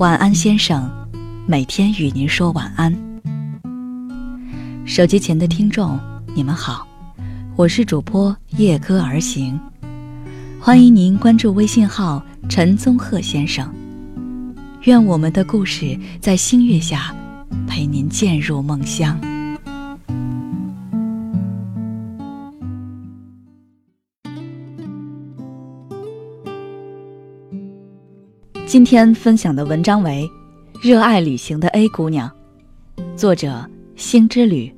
晚安，先生，每天与您说晚安。手机前的听众，你们好，我是主播夜歌而行，欢迎您关注微信号陈宗鹤先生。愿我们的故事在星月下陪您渐入梦乡。今天分享的文章为《热爱旅行的 A 姑娘》，作者星之旅。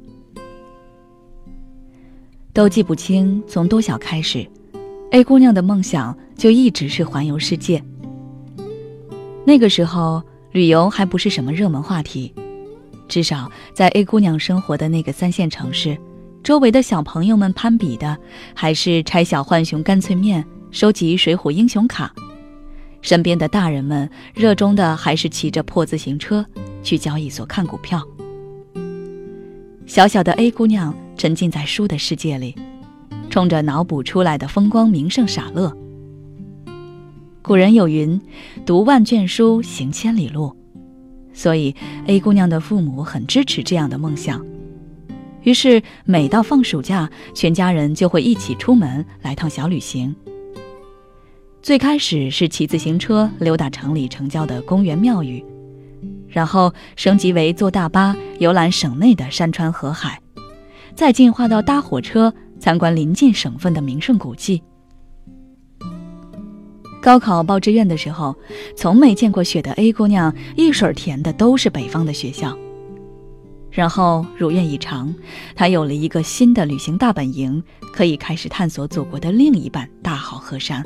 都记不清从多小开始，A 姑娘的梦想就一直是环游世界。那个时候，旅游还不是什么热门话题，至少在 A 姑娘生活的那个三线城市，周围的小朋友们攀比的还是拆小浣熊干脆面、收集水浒英雄卡。身边的大人们热衷的还是骑着破自行车去交易所看股票。小小的 A 姑娘沉浸在书的世界里，冲着脑补出来的风光名胜傻乐。古人有云：“读万卷书，行千里路。”所以 A 姑娘的父母很支持这样的梦想。于是每到放暑假，全家人就会一起出门来趟小旅行。最开始是骑自行车溜达城里城郊的公园庙宇，然后升级为坐大巴游览省内的山川河海，再进化到搭火车参观临近省份的名胜古迹。高考报志愿的时候，从没见过雪的 A 姑娘一水填的都是北方的学校。然后如愿以偿，她有了一个新的旅行大本营，可以开始探索祖国的另一半大好河山。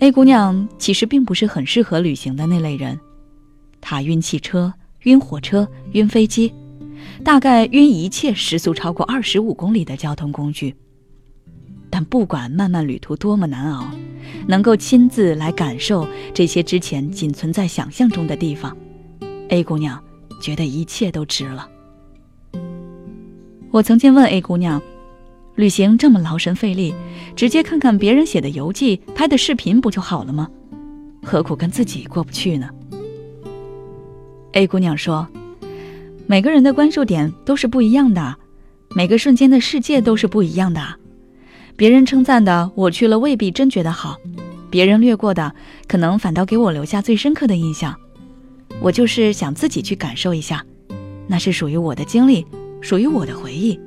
A 姑娘其实并不是很适合旅行的那类人，她晕汽车、晕火车、晕飞机，大概晕一切时速超过二十五公里的交通工具。但不管漫漫旅途多么难熬，能够亲自来感受这些之前仅存在想象中的地方，A 姑娘觉得一切都值了。我曾经问 A 姑娘。旅行这么劳神费力，直接看看别人写的游记、拍的视频不就好了吗？何苦跟自己过不去呢？A 姑娘说：“每个人的关注点都是不一样的，每个瞬间的世界都是不一样的。别人称赞的，我去了未必真觉得好；别人略过的，可能反倒给我留下最深刻的印象。我就是想自己去感受一下，那是属于我的经历，属于我的回忆。”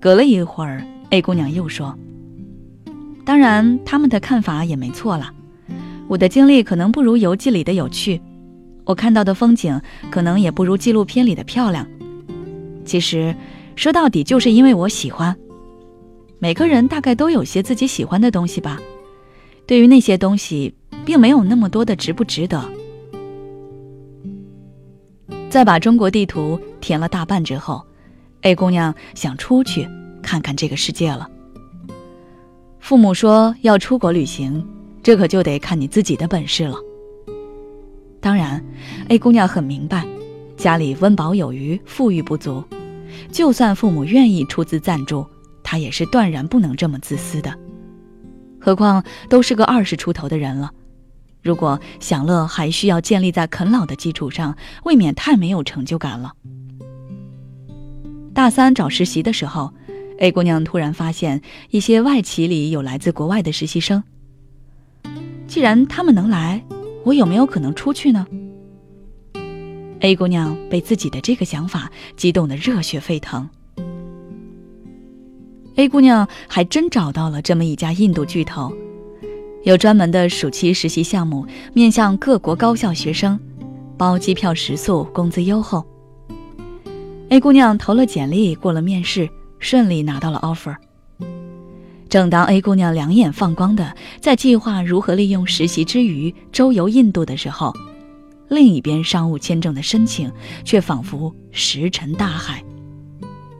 隔了一会儿，A 姑娘又说：“当然，他们的看法也没错了。我的经历可能不如游记里的有趣，我看到的风景可能也不如纪录片里的漂亮。其实，说到底，就是因为我喜欢。每个人大概都有些自己喜欢的东西吧。对于那些东西，并没有那么多的值不值得。”在把中国地图填了大半之后。A 姑娘想出去看看这个世界了。父母说要出国旅行，这可就得看你自己的本事了。当然，A 姑娘很明白，家里温饱有余，富裕不足，就算父母愿意出资赞助，她也是断然不能这么自私的。何况都是个二十出头的人了，如果享乐还需要建立在啃老的基础上，未免太没有成就感了。大三找实习的时候，A 姑娘突然发现一些外企里有来自国外的实习生。既然他们能来，我有没有可能出去呢？A 姑娘被自己的这个想法激动得热血沸腾。A 姑娘还真找到了这么一家印度巨头，有专门的暑期实习项目，面向各国高校学生，包机票食宿，工资优厚。A 姑娘投了简历，过了面试，顺利拿到了 offer。正当 A 姑娘两眼放光的在计划如何利用实习之余周游印度的时候，另一边商务签证的申请却仿佛石沉大海。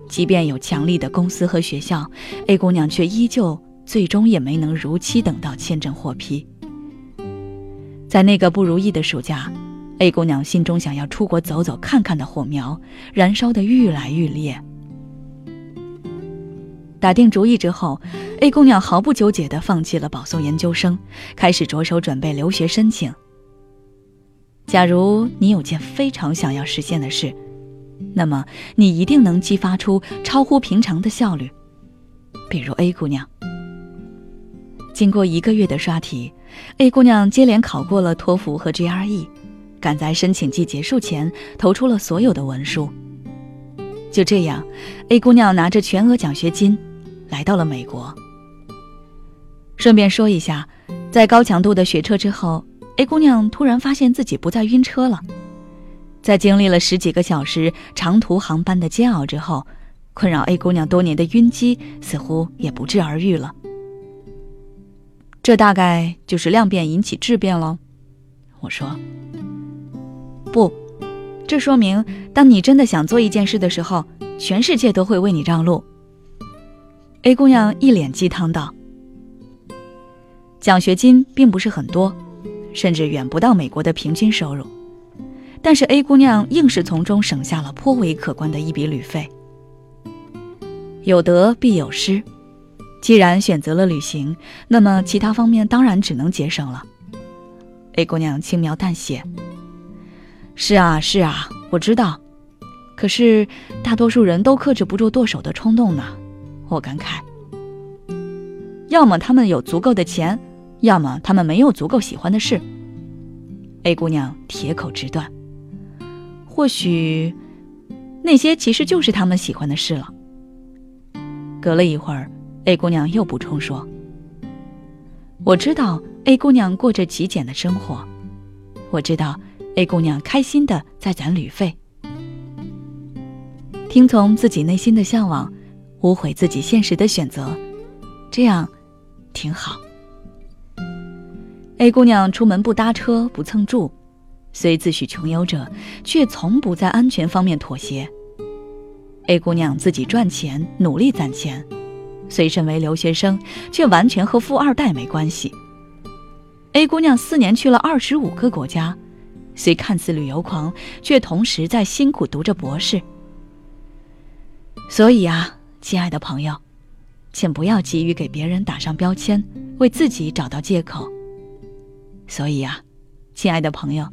即便有强力的公司和学校，A 姑娘却依旧最终也没能如期等到签证获批。在那个不如意的暑假。A 姑娘心中想要出国走走看看的火苗，燃烧的愈来愈烈。打定主意之后，A 姑娘毫不纠结地放弃了保送研究生，开始着手准备留学申请。假如你有件非常想要实现的事，那么你一定能激发出超乎平常的效率。比如 A 姑娘，经过一个月的刷题，A 姑娘接连考过了托福和 GRE，赶在申请季结束前投出了所有的文书。就这样，A 姑娘拿着全额奖学金。来到了美国。顺便说一下，在高强度的学车之后，A 姑娘突然发现自己不再晕车了。在经历了十几个小时长途航班的煎熬之后，困扰 A 姑娘多年的晕机似乎也不治而愈了。这大概就是量变引起质变喽。我说：“不，这说明当你真的想做一件事的时候，全世界都会为你让路。” A 姑娘一脸鸡汤道：“奖学金并不是很多，甚至远不到美国的平均收入，但是 A 姑娘硬是从中省下了颇为可观的一笔旅费。有得必有失，既然选择了旅行，那么其他方面当然只能节省了。”A 姑娘轻描淡写：“是啊，是啊，我知道，可是大多数人都克制不住剁手的冲动呢。”我感慨，要么他们有足够的钱，要么他们没有足够喜欢的事。A 姑娘铁口直断，或许那些其实就是他们喜欢的事了。隔了一会儿，A 姑娘又补充说：“我知道 A 姑娘过着极简的生活，我知道 A 姑娘开心的在攒旅费，听从自己内心的向往。”无悔自己现实的选择，这样挺好。A 姑娘出门不搭车不蹭住，虽自诩穷游者，却从不在安全方面妥协。A 姑娘自己赚钱努力攒钱，虽身为留学生，却完全和富二代没关系。A 姑娘四年去了二十五个国家，虽看似旅游狂，却同时在辛苦读着博士。所以啊。亲爱的朋友，请不要急于给别人打上标签，为自己找到借口。所以啊，亲爱的朋友，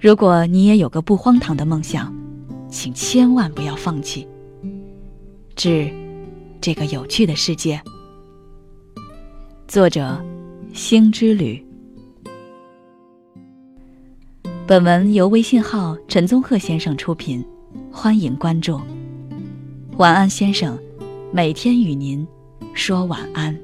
如果你也有个不荒唐的梦想，请千万不要放弃。致这个有趣的世界。作者：星之旅。本文由微信号陈宗鹤先生出品，欢迎关注。晚安，先生。每天与您说晚安。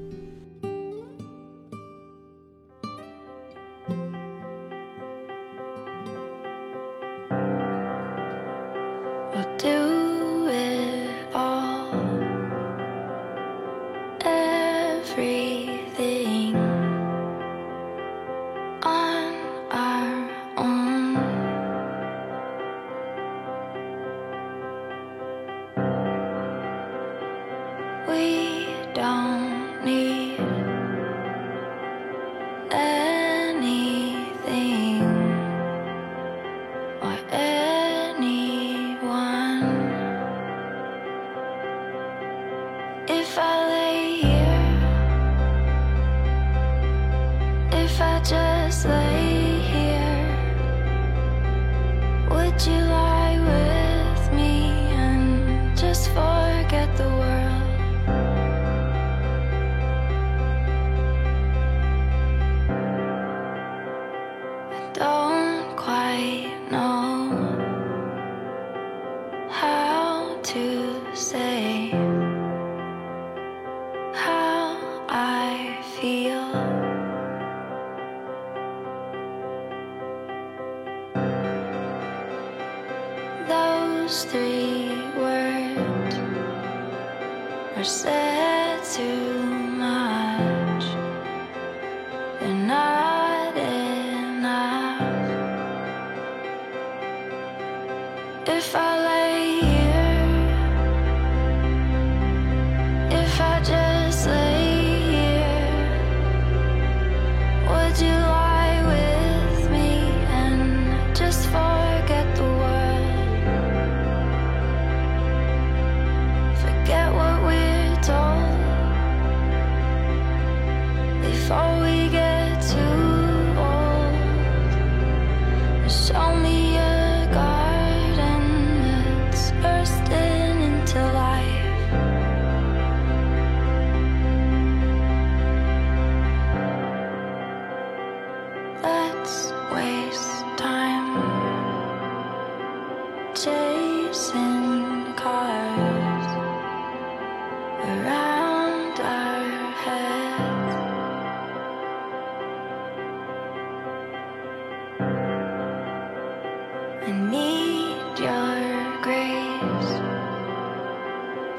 are set to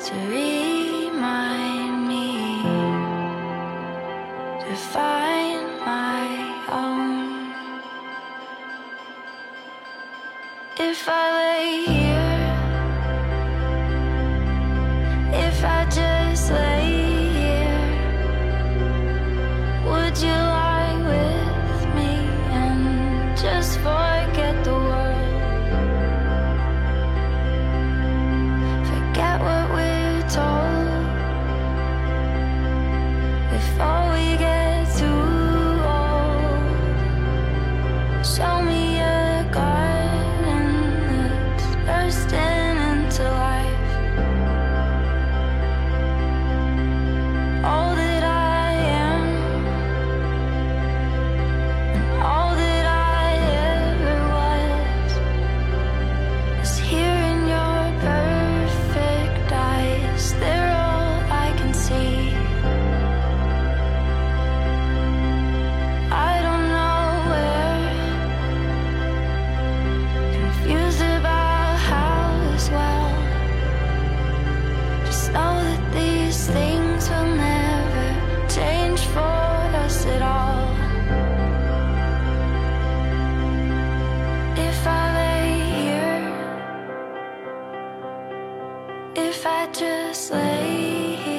victory. If I just lay here.